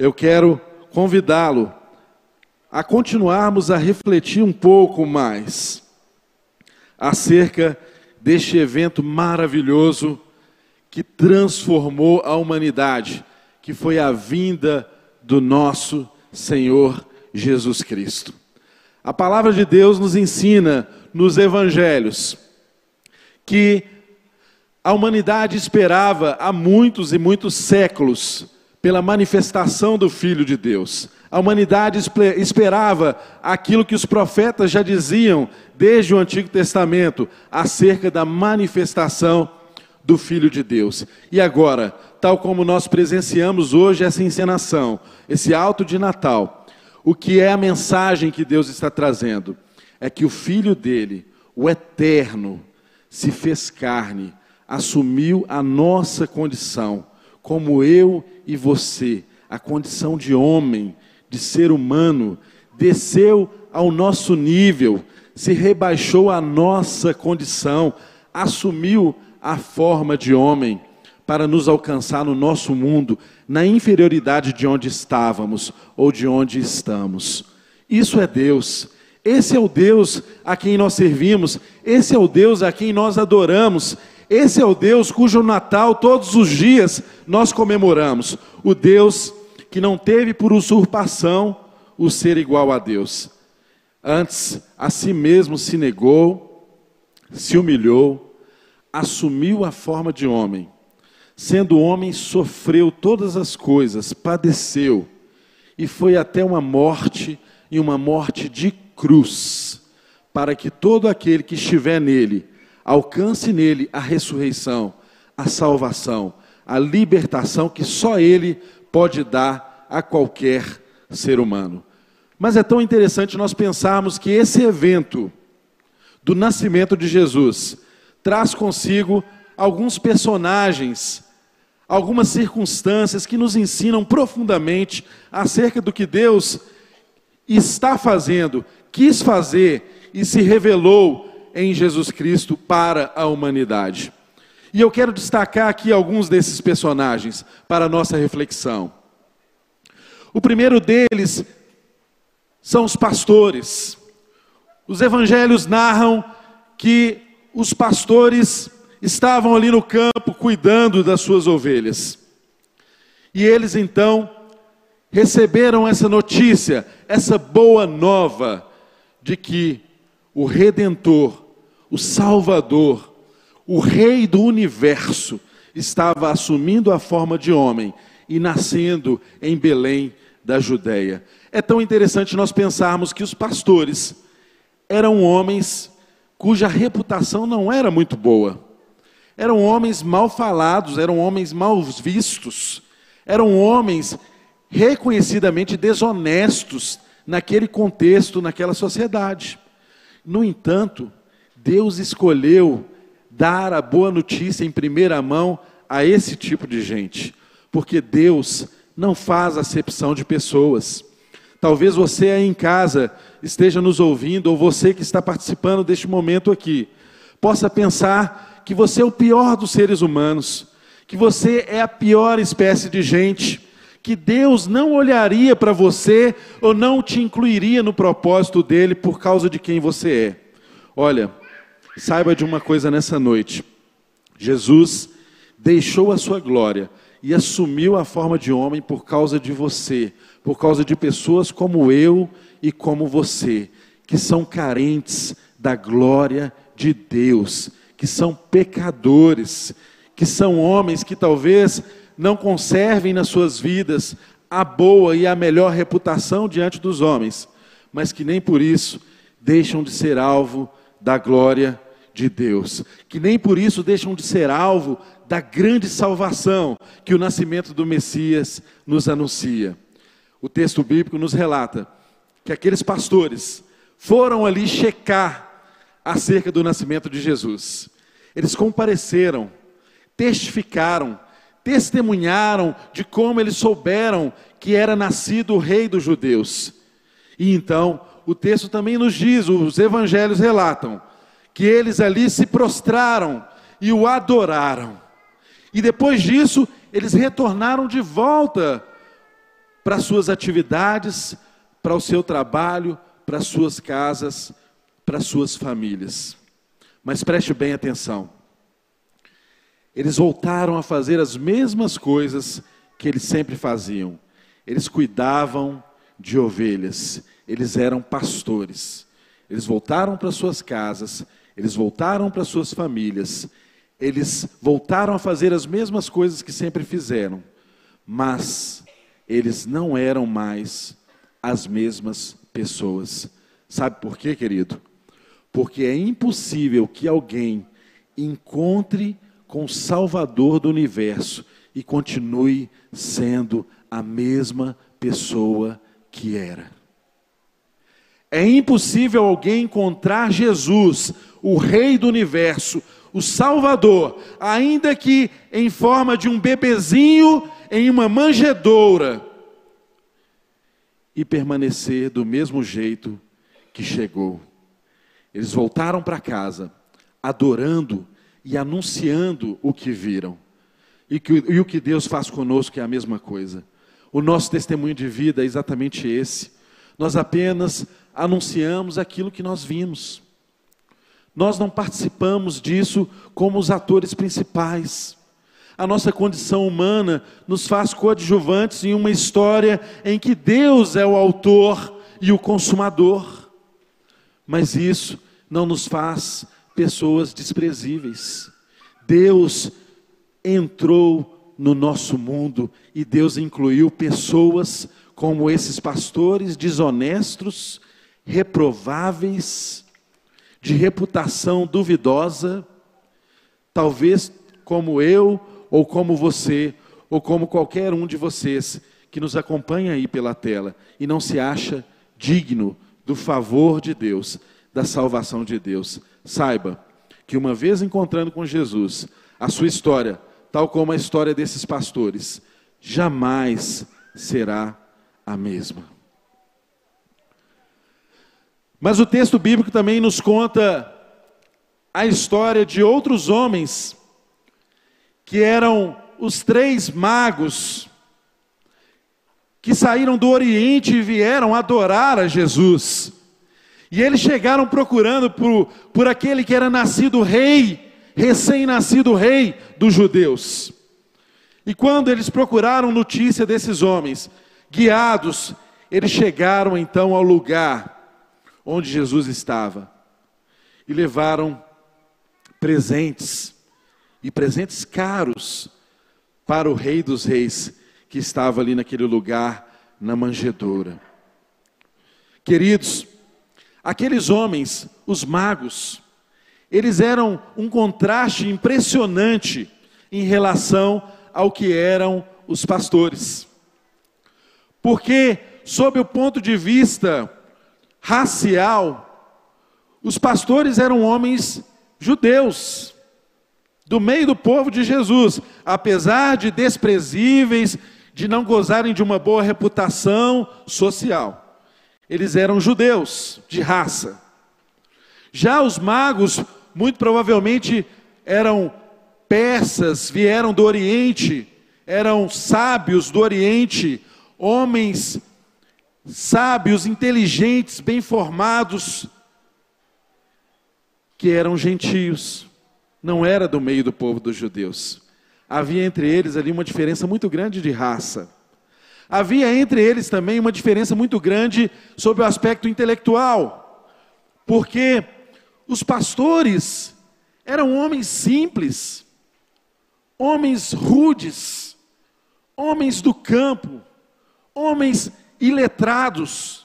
eu quero convidá-lo a continuarmos a refletir um pouco mais acerca deste evento maravilhoso que transformou a humanidade, que foi a vinda do nosso Senhor Jesus Cristo. A palavra de Deus nos ensina nos evangelhos que a humanidade esperava há muitos e muitos séculos pela manifestação do Filho de Deus. A humanidade esperava aquilo que os profetas já diziam desde o Antigo Testamento acerca da manifestação do Filho de Deus. E agora, tal como nós presenciamos hoje essa encenação, esse alto de Natal, o que é a mensagem que Deus está trazendo? É que o Filho dele, o Eterno, se fez carne, assumiu a nossa condição, como eu e você, a condição de homem, de ser humano, desceu ao nosso nível, se rebaixou à nossa condição, assumiu a forma de homem para nos alcançar no nosso mundo, na inferioridade de onde estávamos ou de onde estamos. Isso é Deus. Esse é o Deus a quem nós servimos, esse é o Deus a quem nós adoramos, esse é o Deus cujo Natal todos os dias nós comemoramos. O Deus que não teve por usurpação o ser igual a Deus. Antes, a si mesmo se negou, se humilhou, assumiu a forma de homem. Sendo homem, sofreu todas as coisas, padeceu e foi até uma morte e uma morte de cruz, para que todo aquele que estiver nele alcance nele a ressurreição, a salvação, a libertação que só ele pode dar a qualquer ser humano. Mas é tão interessante nós pensarmos que esse evento do nascimento de Jesus traz consigo alguns personagens, algumas circunstâncias que nos ensinam profundamente acerca do que Deus está fazendo, quis fazer e se revelou em Jesus Cristo para a humanidade. E eu quero destacar aqui alguns desses personagens para a nossa reflexão. O primeiro deles são os pastores. Os evangelhos narram que os pastores estavam ali no campo cuidando das suas ovelhas. E eles então receberam essa notícia, essa boa nova de que o redentor, o salvador, o rei do universo estava assumindo a forma de homem e nascendo em Belém da Judéia. É tão interessante nós pensarmos que os pastores eram homens cuja reputação não era muito boa. Eram homens mal falados, eram homens mal vistos, eram homens reconhecidamente desonestos naquele contexto, naquela sociedade. No entanto, Deus escolheu dar a boa notícia em primeira mão a esse tipo de gente, porque Deus não faz acepção de pessoas. Talvez você aí em casa esteja nos ouvindo, ou você que está participando deste momento aqui, possa pensar que você é o pior dos seres humanos, que você é a pior espécie de gente, que Deus não olharia para você ou não te incluiria no propósito dele por causa de quem você é. Olha, Saiba de uma coisa nessa noite: Jesus deixou a sua glória e assumiu a forma de homem por causa de você, por causa de pessoas como eu e como você, que são carentes da glória de Deus, que são pecadores, que são homens que talvez não conservem nas suas vidas a boa e a melhor reputação diante dos homens, mas que nem por isso deixam de ser alvo da glória de Deus, que nem por isso deixam de ser alvo da grande salvação que o nascimento do Messias nos anuncia. O texto bíblico nos relata que aqueles pastores foram ali checar acerca do nascimento de Jesus. Eles compareceram, testificaram, testemunharam de como eles souberam que era nascido o rei dos judeus. E então, o texto também nos diz, os evangelhos relatam, que eles ali se prostraram e o adoraram. E depois disso, eles retornaram de volta para suas atividades, para o seu trabalho, para suas casas, para suas famílias. Mas preste bem atenção. Eles voltaram a fazer as mesmas coisas que eles sempre faziam. Eles cuidavam de ovelhas, eles eram pastores. Eles voltaram para suas casas, eles voltaram para suas famílias, eles voltaram a fazer as mesmas coisas que sempre fizeram, mas eles não eram mais as mesmas pessoas. Sabe por quê, querido? Porque é impossível que alguém encontre com o Salvador do universo e continue sendo a mesma pessoa que era. É impossível alguém encontrar Jesus, o Rei do universo, o Salvador, ainda que em forma de um bebezinho em uma manjedoura, e permanecer do mesmo jeito que chegou. Eles voltaram para casa, adorando e anunciando o que viram. E, que, e o que Deus faz conosco é a mesma coisa. O nosso testemunho de vida é exatamente esse. Nós apenas anunciamos aquilo que nós vimos. Nós não participamos disso como os atores principais. A nossa condição humana nos faz coadjuvantes em uma história em que Deus é o autor e o consumador. Mas isso não nos faz pessoas desprezíveis. Deus entrou no nosso mundo e Deus incluiu pessoas como esses pastores desonestos, reprováveis, de reputação duvidosa, talvez como eu, ou como você, ou como qualquer um de vocês que nos acompanha aí pela tela e não se acha digno do favor de Deus, da salvação de Deus. Saiba que uma vez encontrando com Jesus, a sua história, tal como a história desses pastores, jamais será a mesma. Mas o texto bíblico também nos conta a história de outros homens que eram os três magos que saíram do Oriente e vieram adorar a Jesus. E eles chegaram procurando por, por aquele que era nascido rei, recém-nascido rei dos judeus. E quando eles procuraram notícia desses homens, guiados, eles chegaram então ao lugar onde Jesus estava e levaram presentes, e presentes caros, para o Rei dos Reis, que estava ali naquele lugar, na manjedoura. Queridos, Aqueles homens, os magos, eles eram um contraste impressionante em relação ao que eram os pastores. Porque, sob o ponto de vista racial, os pastores eram homens judeus, do meio do povo de Jesus, apesar de desprezíveis, de não gozarem de uma boa reputação social eles eram judeus de raça. Já os magos, muito provavelmente, eram persas, vieram do Oriente, eram sábios do Oriente, homens sábios, inteligentes, bem formados, que eram gentios, não era do meio do povo dos judeus. Havia entre eles ali uma diferença muito grande de raça. Havia entre eles também uma diferença muito grande sobre o aspecto intelectual, porque os pastores eram homens simples, homens rudes, homens do campo, homens iletrados,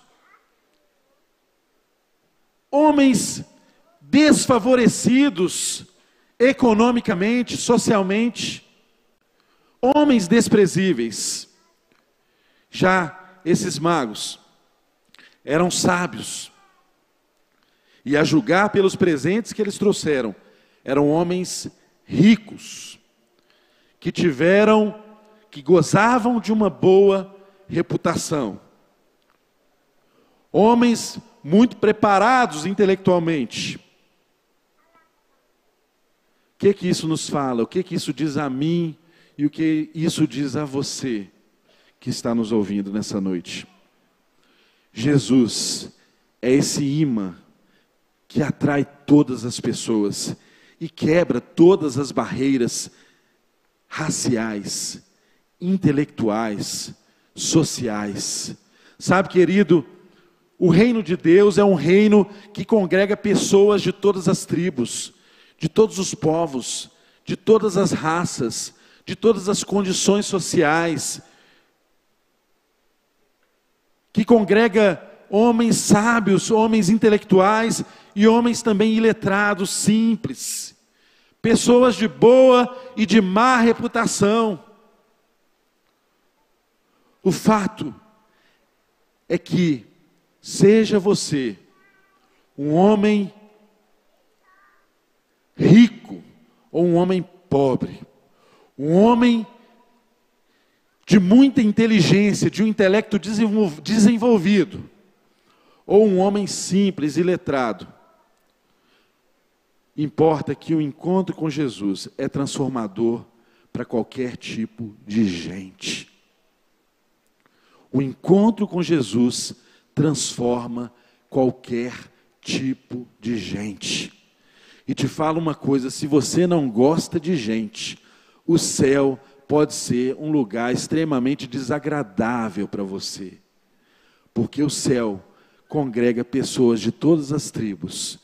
homens desfavorecidos economicamente, socialmente, homens desprezíveis. Já esses magos eram sábios, e a julgar pelos presentes que eles trouxeram, eram homens ricos, que tiveram, que gozavam de uma boa reputação. Homens muito preparados intelectualmente. O que que isso nos fala? O que que isso diz a mim e o que isso diz a você? Que está nos ouvindo nessa noite. Jesus é esse imã que atrai todas as pessoas e quebra todas as barreiras raciais, intelectuais, sociais. Sabe, querido, o reino de Deus é um reino que congrega pessoas de todas as tribos, de todos os povos, de todas as raças, de todas as condições sociais, que congrega homens sábios, homens intelectuais e homens também iletrados, simples, pessoas de boa e de má reputação. O fato é que, seja você um homem rico ou um homem pobre, um homem de muita inteligência, de um intelecto desenvolvido, ou um homem simples e letrado, importa que o encontro com Jesus é transformador para qualquer tipo de gente. O encontro com Jesus transforma qualquer tipo de gente. E te falo uma coisa: se você não gosta de gente, o céu pode ser um lugar extremamente desagradável para você, porque o céu congrega pessoas de todas as tribos,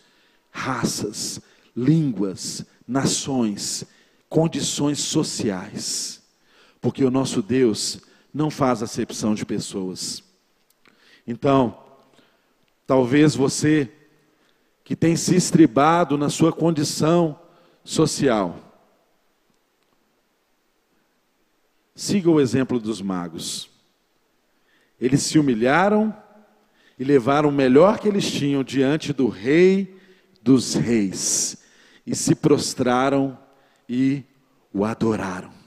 raças, línguas, nações, condições sociais, porque o nosso Deus não faz acepção de pessoas. Então, talvez você que tem se estribado na sua condição social, siga o exemplo dos magos. Eles se humilharam e levaram o melhor que eles tinham diante do Rei dos Reis e se prostraram e o adoraram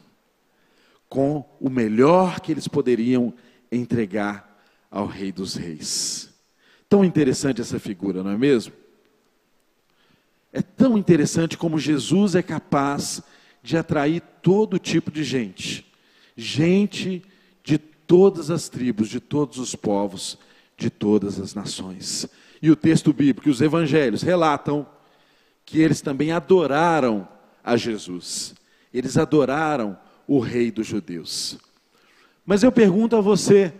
com o melhor que eles poderiam entregar ao Rei dos Reis. Tão interessante essa figura, não é mesmo? É tão interessante como Jesus é capaz de atrair todo tipo de gente, gente de todas as tribos, de todos os povos, de todas as nações. E o texto bíblico, os evangelhos relatam que eles também adoraram a Jesus. Eles adoraram o rei dos judeus. Mas eu pergunto a você: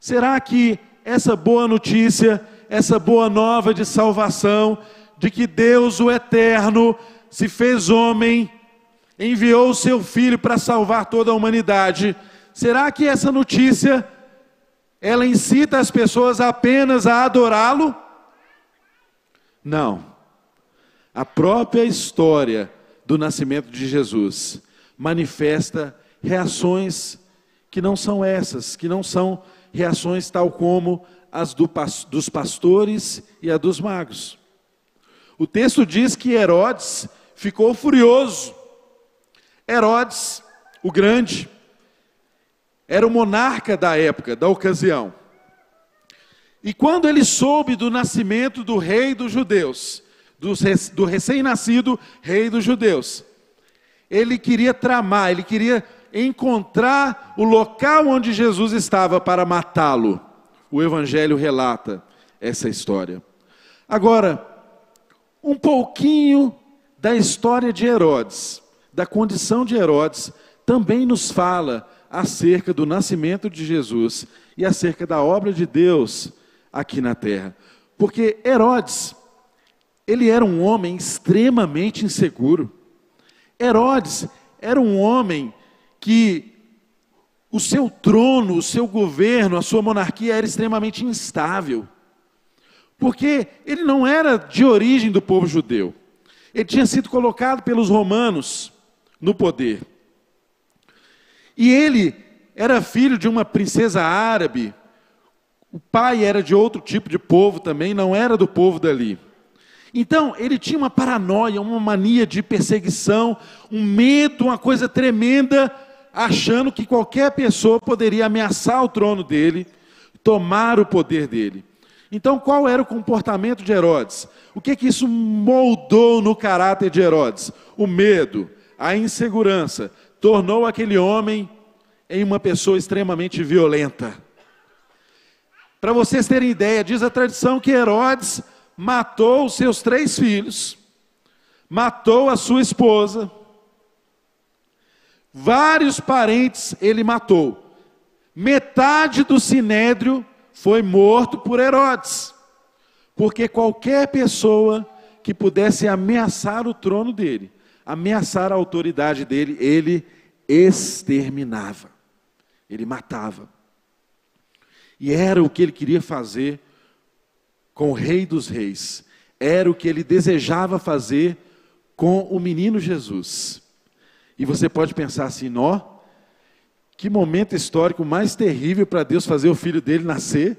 será que essa boa notícia, essa boa nova de salvação, de que Deus, o Eterno, se fez homem, enviou o seu filho para salvar toda a humanidade, será que essa notícia ela incita as pessoas apenas a adorá-lo? Não. A própria história do nascimento de Jesus manifesta reações que não são essas, que não são reações tal como as do, dos pastores e a dos magos. O texto diz que Herodes ficou furioso. Herodes, o grande, era o monarca da época, da ocasião. E quando ele soube do nascimento do rei dos judeus, do recém-nascido rei dos judeus, ele queria tramar, ele queria encontrar o local onde Jesus estava para matá-lo. O Evangelho relata essa história. Agora, um pouquinho da história de Herodes, da condição de Herodes, também nos fala acerca do nascimento de Jesus e acerca da obra de Deus aqui na terra. Porque Herodes, ele era um homem extremamente inseguro. Herodes era um homem que o seu trono, o seu governo, a sua monarquia era extremamente instável. Porque ele não era de origem do povo judeu. Ele tinha sido colocado pelos romanos no poder. E ele era filho de uma princesa árabe. O pai era de outro tipo de povo também, não era do povo dali. Então, ele tinha uma paranoia, uma mania de perseguição, um medo, uma coisa tremenda, achando que qualquer pessoa poderia ameaçar o trono dele, tomar o poder dele. Então, qual era o comportamento de Herodes? O que que isso moldou no caráter de Herodes? O medo, a insegurança, tornou aquele homem em uma pessoa extremamente violenta. Para vocês terem ideia, diz a tradição que Herodes matou os seus três filhos, matou a sua esposa, vários parentes ele matou. Metade do sinédrio foi morto por Herodes, porque qualquer pessoa que pudesse ameaçar o trono dele, ameaçar a autoridade dele, ele exterminava, ele matava. E era o que ele queria fazer com o Rei dos Reis, era o que ele desejava fazer com o menino Jesus. E você pode pensar assim, nó, que momento histórico mais terrível para Deus fazer o filho dele nascer.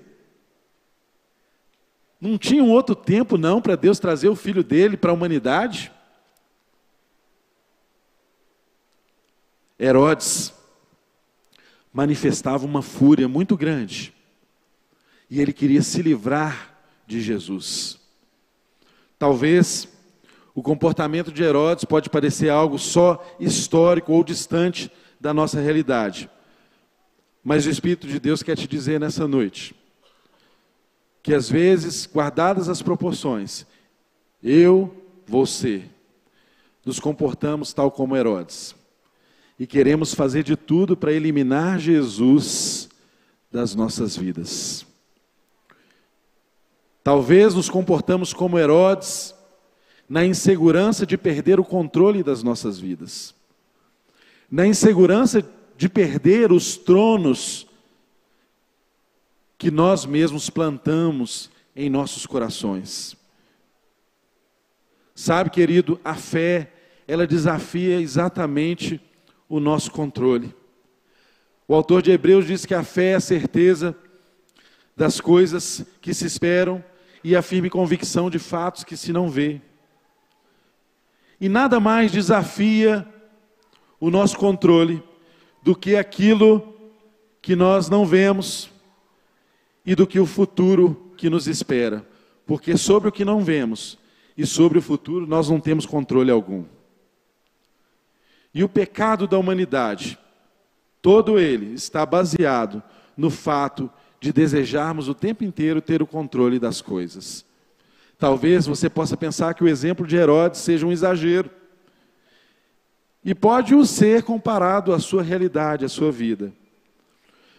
Não tinha um outro tempo, não, para Deus trazer o filho dele para a humanidade? Herodes manifestava uma fúria muito grande e ele queria se livrar de Jesus. Talvez o comportamento de Herodes pode parecer algo só histórico ou distante da nossa realidade. Mas o Espírito de Deus quer te dizer nessa noite que às vezes, guardadas as proporções, eu, você, nos comportamos tal como Herodes e queremos fazer de tudo para eliminar Jesus das nossas vidas. Talvez nos comportamos como Herodes na insegurança de perder o controle das nossas vidas, na insegurança de perder os tronos que nós mesmos plantamos em nossos corações. Sabe, querido, a fé, ela desafia exatamente o nosso controle. O autor de Hebreus diz que a fé é a certeza das coisas que se esperam e a firme convicção de fatos que se não vê. E nada mais desafia o nosso controle do que aquilo que nós não vemos e do que o futuro que nos espera. Porque sobre o que não vemos e sobre o futuro nós não temos controle algum. E o pecado da humanidade, todo ele está baseado no fato de desejarmos o tempo inteiro ter o controle das coisas. Talvez você possa pensar que o exemplo de Herodes seja um exagero. E pode o ser comparado à sua realidade, à sua vida.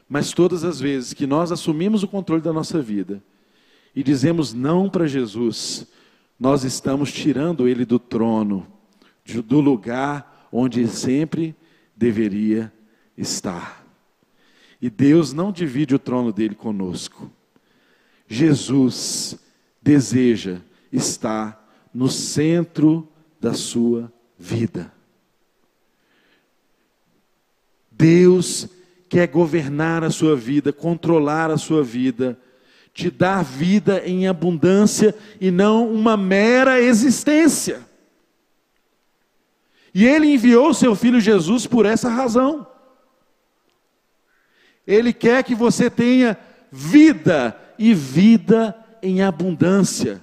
Mas todas as vezes que nós assumimos o controle da nossa vida e dizemos não para Jesus, nós estamos tirando ele do trono, do lugar onde sempre deveria estar. E Deus não divide o trono dele conosco. Jesus deseja estar no centro da sua vida. Deus quer governar a sua vida, controlar a sua vida, te dar vida em abundância e não uma mera existência. E ele enviou seu filho Jesus por essa razão. Ele quer que você tenha vida e vida em abundância,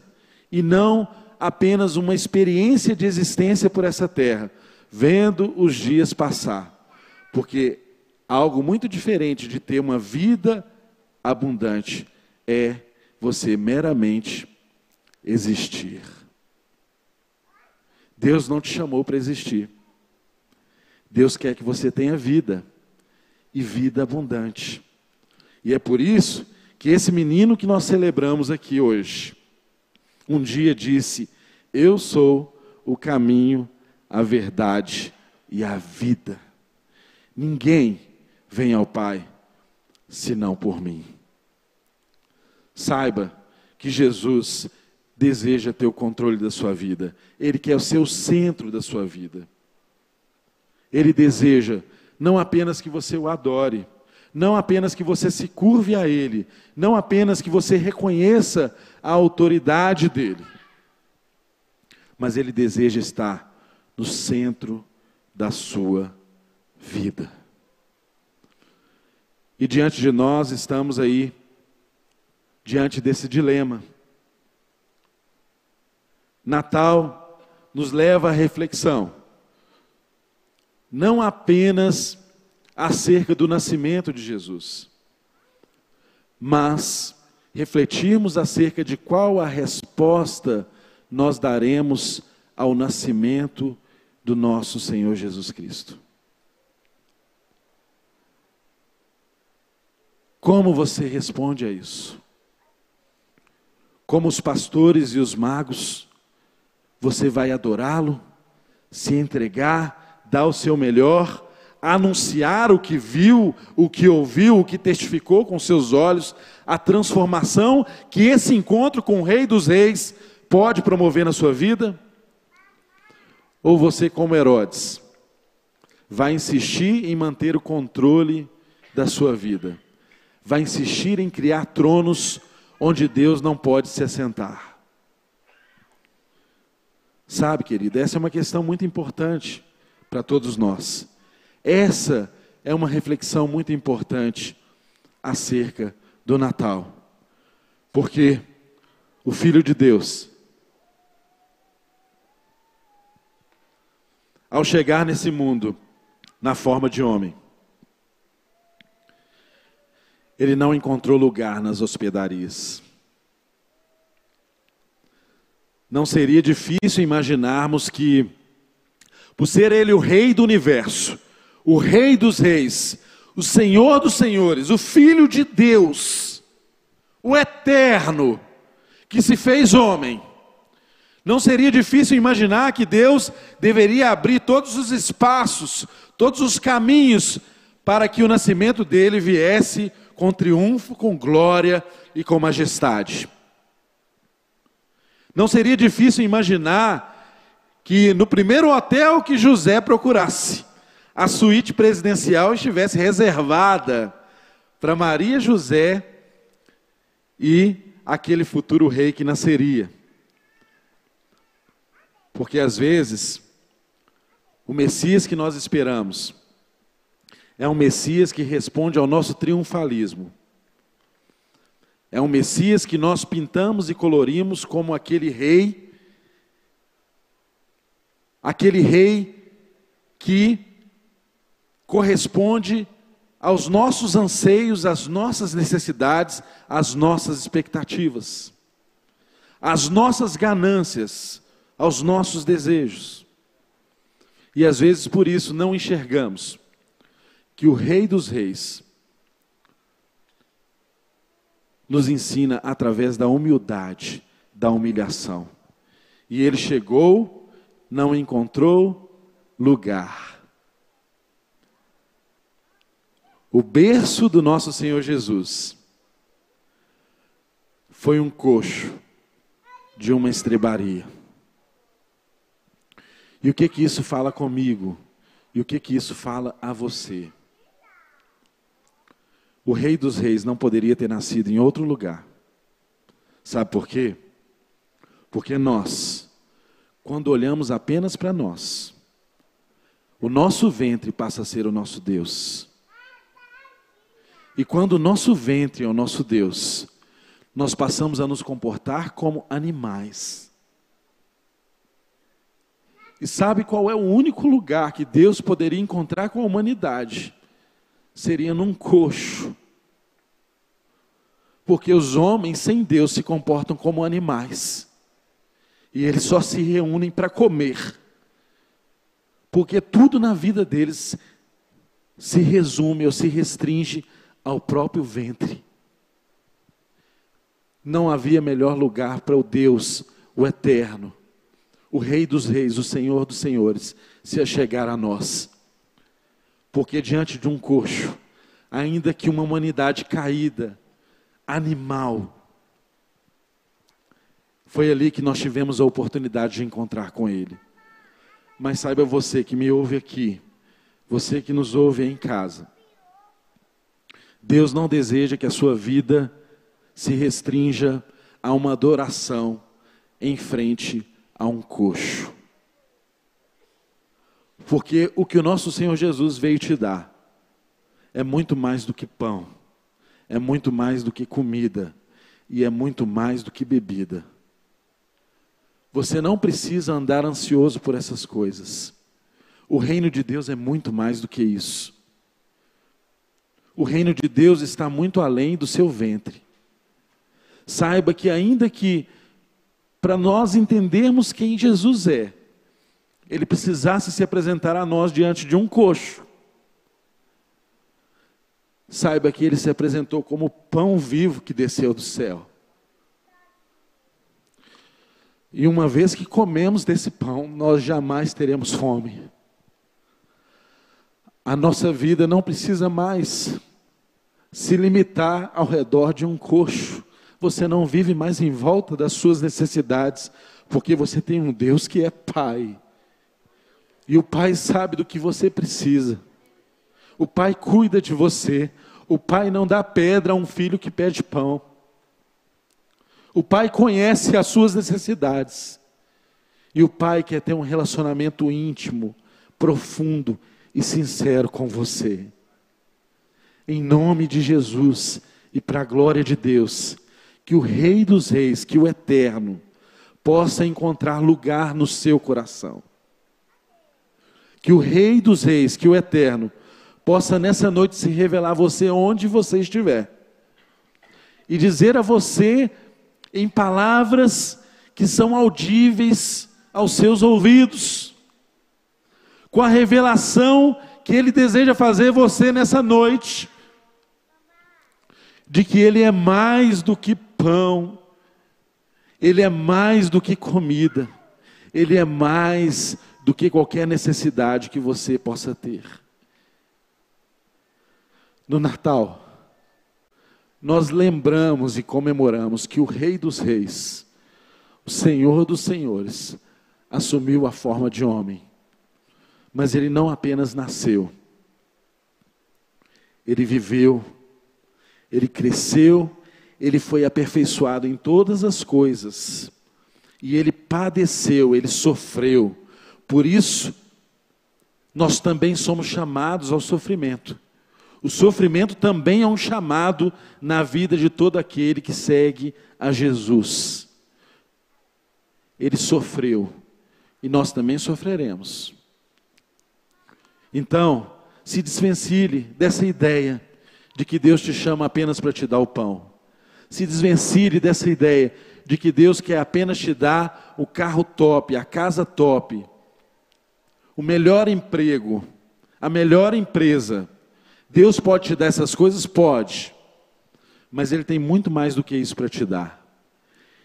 e não apenas uma experiência de existência por essa terra, vendo os dias passar. Porque algo muito diferente de ter uma vida abundante é você meramente existir. Deus não te chamou para existir. Deus quer que você tenha vida e vida abundante. E é por isso que esse menino que nós celebramos aqui hoje, um dia disse: Eu sou o caminho, a verdade e a vida. Ninguém vem ao Pai senão por mim. Saiba que Jesus deseja ter o controle da sua vida, Ele quer o seu centro da sua vida. Ele deseja não apenas que você o adore, não apenas que você se curve a Ele, não apenas que você reconheça a autoridade dEle, mas Ele deseja estar no centro da sua vida. E diante de nós estamos aí, diante desse dilema. Natal nos leva à reflexão, não apenas acerca do nascimento de Jesus, mas refletirmos acerca de qual a resposta nós daremos ao nascimento do nosso Senhor Jesus Cristo. Como você responde a isso? Como os pastores e os magos, você vai adorá-lo, se entregar, dar o seu melhor, anunciar o que viu, o que ouviu, o que testificou com seus olhos, a transformação que esse encontro com o Rei dos Reis pode promover na sua vida? Ou você, como Herodes, vai insistir em manter o controle da sua vida? vai insistir em criar tronos onde Deus não pode se assentar. Sabe, querido, essa é uma questão muito importante para todos nós. Essa é uma reflexão muito importante acerca do Natal. Porque o Filho de Deus, ao chegar nesse mundo na forma de homem, ele não encontrou lugar nas hospedarias. Não seria difícil imaginarmos que, por ser ele o rei do universo, o rei dos reis, o senhor dos senhores, o filho de Deus, o eterno, que se fez homem, não seria difícil imaginar que Deus deveria abrir todos os espaços, todos os caminhos para que o nascimento dele viesse com triunfo, com glória e com majestade. Não seria difícil imaginar que no primeiro hotel que José procurasse, a suíte presidencial estivesse reservada para Maria José e aquele futuro rei que nasceria. Porque às vezes, o Messias que nós esperamos, é um Messias que responde ao nosso triunfalismo. É um Messias que nós pintamos e colorimos como aquele rei, aquele rei que corresponde aos nossos anseios, às nossas necessidades, às nossas expectativas, às nossas ganâncias, aos nossos desejos. E às vezes por isso não enxergamos que o Rei dos Reis nos ensina através da humildade, da humilhação. E ele chegou, não encontrou lugar. O berço do nosso Senhor Jesus foi um coxo de uma estrebaria. E o que que isso fala comigo? E o que que isso fala a você? O Rei dos Reis não poderia ter nascido em outro lugar. Sabe por quê? Porque nós, quando olhamos apenas para nós, o nosso ventre passa a ser o nosso Deus. E quando o nosso ventre é o nosso Deus, nós passamos a nos comportar como animais. E sabe qual é o único lugar que Deus poderia encontrar com a humanidade? Seria num coxo. Porque os homens sem Deus se comportam como animais. E eles só se reúnem para comer. Porque tudo na vida deles se resume ou se restringe ao próprio ventre. Não havia melhor lugar para o Deus, o eterno, o Rei dos Reis, o Senhor dos Senhores, se achegar a nós. Porque diante de um coxo, ainda que uma humanidade caída, animal, foi ali que nós tivemos a oportunidade de encontrar com Ele. Mas saiba você que me ouve aqui, você que nos ouve em casa, Deus não deseja que a sua vida se restrinja a uma adoração em frente a um coxo. Porque o que o nosso Senhor Jesus veio te dar é muito mais do que pão, é muito mais do que comida e é muito mais do que bebida. Você não precisa andar ansioso por essas coisas. O reino de Deus é muito mais do que isso. O reino de Deus está muito além do seu ventre. Saiba que, ainda que para nós entendermos quem Jesus é, ele precisasse se apresentar a nós diante de um coxo. Saiba que ele se apresentou como pão vivo que desceu do céu. E uma vez que comemos desse pão, nós jamais teremos fome. A nossa vida não precisa mais se limitar ao redor de um coxo. Você não vive mais em volta das suas necessidades, porque você tem um Deus que é Pai. E o Pai sabe do que você precisa. O Pai cuida de você. O Pai não dá pedra a um filho que pede pão. O Pai conhece as suas necessidades. E o Pai quer ter um relacionamento íntimo, profundo e sincero com você. Em nome de Jesus e para a glória de Deus, que o Rei dos Reis, que o Eterno, possa encontrar lugar no seu coração. Que o Rei dos Reis, que o Eterno, possa nessa noite se revelar a você onde você estiver. E dizer a você, em palavras que são audíveis aos seus ouvidos, com a revelação que Ele deseja fazer você nessa noite, de que Ele é mais do que pão, Ele é mais do que comida, Ele é mais do que qualquer necessidade que você possa ter. No Natal, nós lembramos e comemoramos que o Rei dos Reis, o Senhor dos Senhores, assumiu a forma de homem mas ele não apenas nasceu, ele viveu, ele cresceu, ele foi aperfeiçoado em todas as coisas, e ele padeceu, ele sofreu. Por isso, nós também somos chamados ao sofrimento. O sofrimento também é um chamado na vida de todo aquele que segue a Jesus. Ele sofreu e nós também sofreremos. Então, se desvencilhe dessa ideia de que Deus te chama apenas para te dar o pão. Se desvencilhe dessa ideia de que Deus quer apenas te dar o carro top, a casa top, o melhor emprego, a melhor empresa. Deus pode te dar essas coisas? Pode. Mas Ele tem muito mais do que isso para te dar.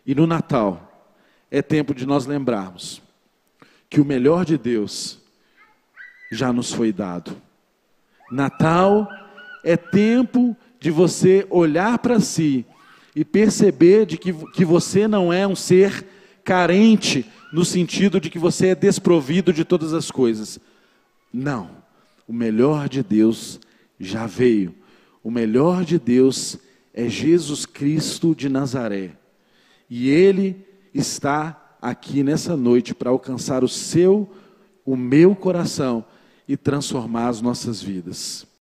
E no Natal, é tempo de nós lembrarmos que o melhor de Deus já nos foi dado. Natal é tempo de você olhar para si e perceber de que, que você não é um ser carente no sentido de que você é desprovido de todas as coisas. Não. O melhor de Deus já veio. O melhor de Deus é Jesus Cristo de Nazaré. E ele está aqui nessa noite para alcançar o seu, o meu coração e transformar as nossas vidas.